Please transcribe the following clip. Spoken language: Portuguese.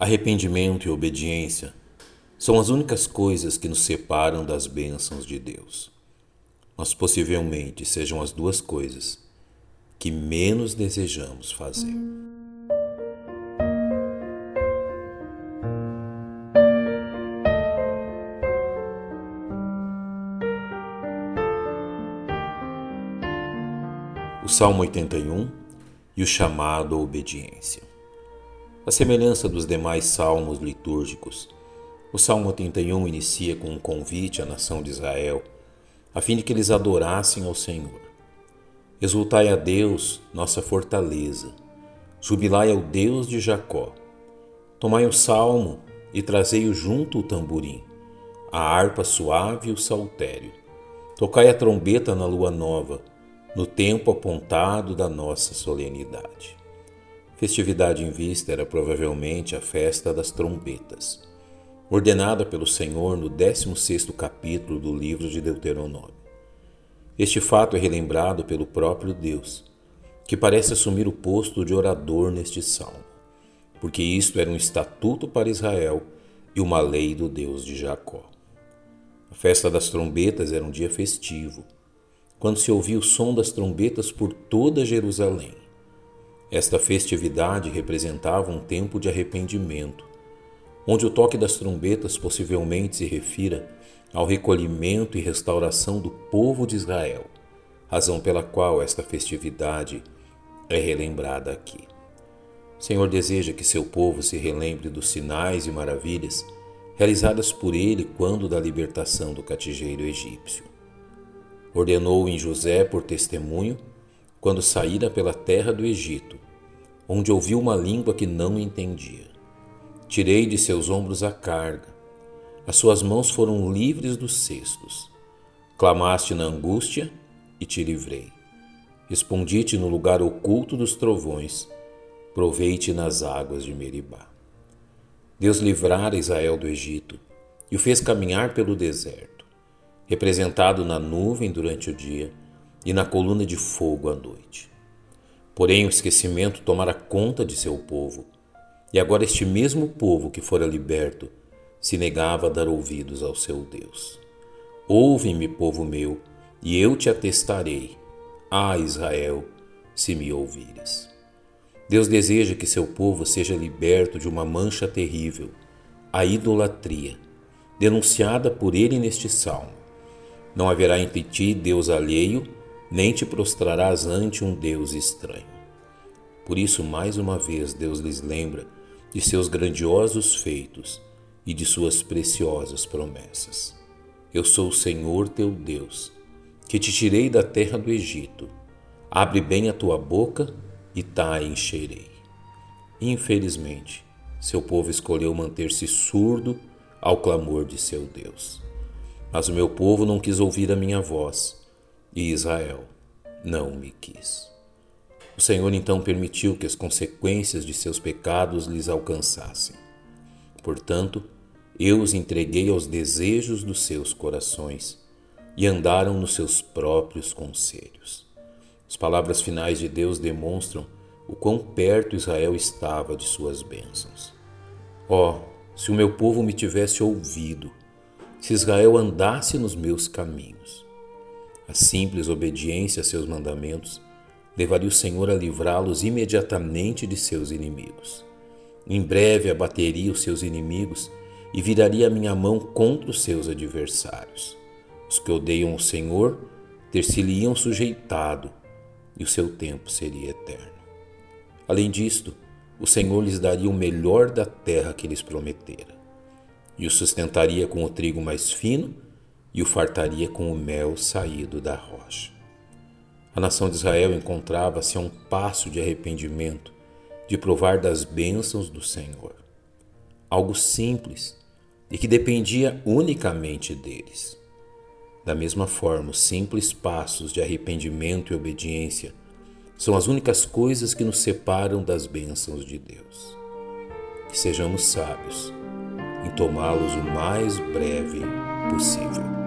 Arrependimento e obediência são as únicas coisas que nos separam das bênçãos de Deus. Mas possivelmente sejam as duas coisas que menos desejamos fazer. O Salmo 81 e o chamado à obediência. A semelhança dos demais salmos litúrgicos, o Salmo 81 inicia com um convite à nação de Israel, a fim de que eles adorassem ao Senhor. Exultai a Deus, nossa fortaleza, jubilai ao Deus de Jacó. Tomai o salmo e trazei-o junto o tamborim, a harpa suave e o saltério. Tocai a trombeta na lua nova, no tempo apontado da nossa solenidade. Festividade em vista era provavelmente a festa das trombetas, ordenada pelo Senhor no 16º capítulo do livro de Deuteronômio. Este fato é relembrado pelo próprio Deus, que parece assumir o posto de orador neste salmo, porque isto era um estatuto para Israel e uma lei do Deus de Jacó. A festa das trombetas era um dia festivo, quando se ouvia o som das trombetas por toda Jerusalém. Esta festividade representava um tempo de arrependimento, onde o toque das trombetas possivelmente se refira ao recolhimento e restauração do povo de Israel, razão pela qual esta festividade é relembrada aqui. O Senhor deseja que seu povo se relembre dos sinais e maravilhas realizadas por ele quando da libertação do cativeiro egípcio. Ordenou em José por testemunho quando saíra pela terra do Egito, onde ouviu uma língua que não entendia. Tirei de seus ombros a carga, as suas mãos foram livres dos cestos. Clamaste na angústia e te livrei. Respondi-te no lugar oculto dos trovões, provei-te nas águas de Meribá. Deus livrara Israel do Egito e o fez caminhar pelo deserto, representado na nuvem durante o dia e na coluna de fogo à noite. Porém, o esquecimento tomara conta de seu povo, e agora este mesmo povo que fora liberto se negava a dar ouvidos ao seu Deus. Ouve-me, povo meu, e eu te atestarei, ah Israel, se me ouvires. Deus deseja que seu povo seja liberto de uma mancha terrível, a idolatria, denunciada por ele neste salmo. Não haverá entre ti Deus alheio, nem te prostrarás ante um Deus estranho. Por isso, mais uma vez, Deus lhes lembra de seus grandiosos feitos e de suas preciosas promessas. Eu sou o Senhor teu Deus, que te tirei da terra do Egito. Abre bem a tua boca e tá encherei. Infelizmente, seu povo escolheu manter-se surdo ao clamor de seu Deus. Mas o meu povo não quis ouvir a minha voz e Israel não me quis. O Senhor então permitiu que as consequências de seus pecados lhes alcançassem. Portanto, eu os entreguei aos desejos dos seus corações e andaram nos seus próprios conselhos. As palavras finais de Deus demonstram o quão perto Israel estava de suas bênçãos. Oh, se o meu povo me tivesse ouvido, se Israel andasse nos meus caminhos. A simples obediência a seus mandamentos levaria o Senhor a livrá-los imediatamente de seus inimigos. Em breve abateria os seus inimigos e viraria a minha mão contra os seus adversários. Os que odeiam o Senhor ter-se-lhe-iam sujeitado e o seu tempo seria eterno. Além disto, o Senhor lhes daria o melhor da terra que lhes prometera, e o sustentaria com o trigo mais fino e o fartaria com o mel saído da rocha. A nação de Israel encontrava-se a um passo de arrependimento, de provar das bênçãos do Senhor. Algo simples e que dependia unicamente deles. Da mesma forma, os simples passos de arrependimento e obediência são as únicas coisas que nos separam das bênçãos de Deus. Que sejamos sábios em tomá-los o mais breve possível.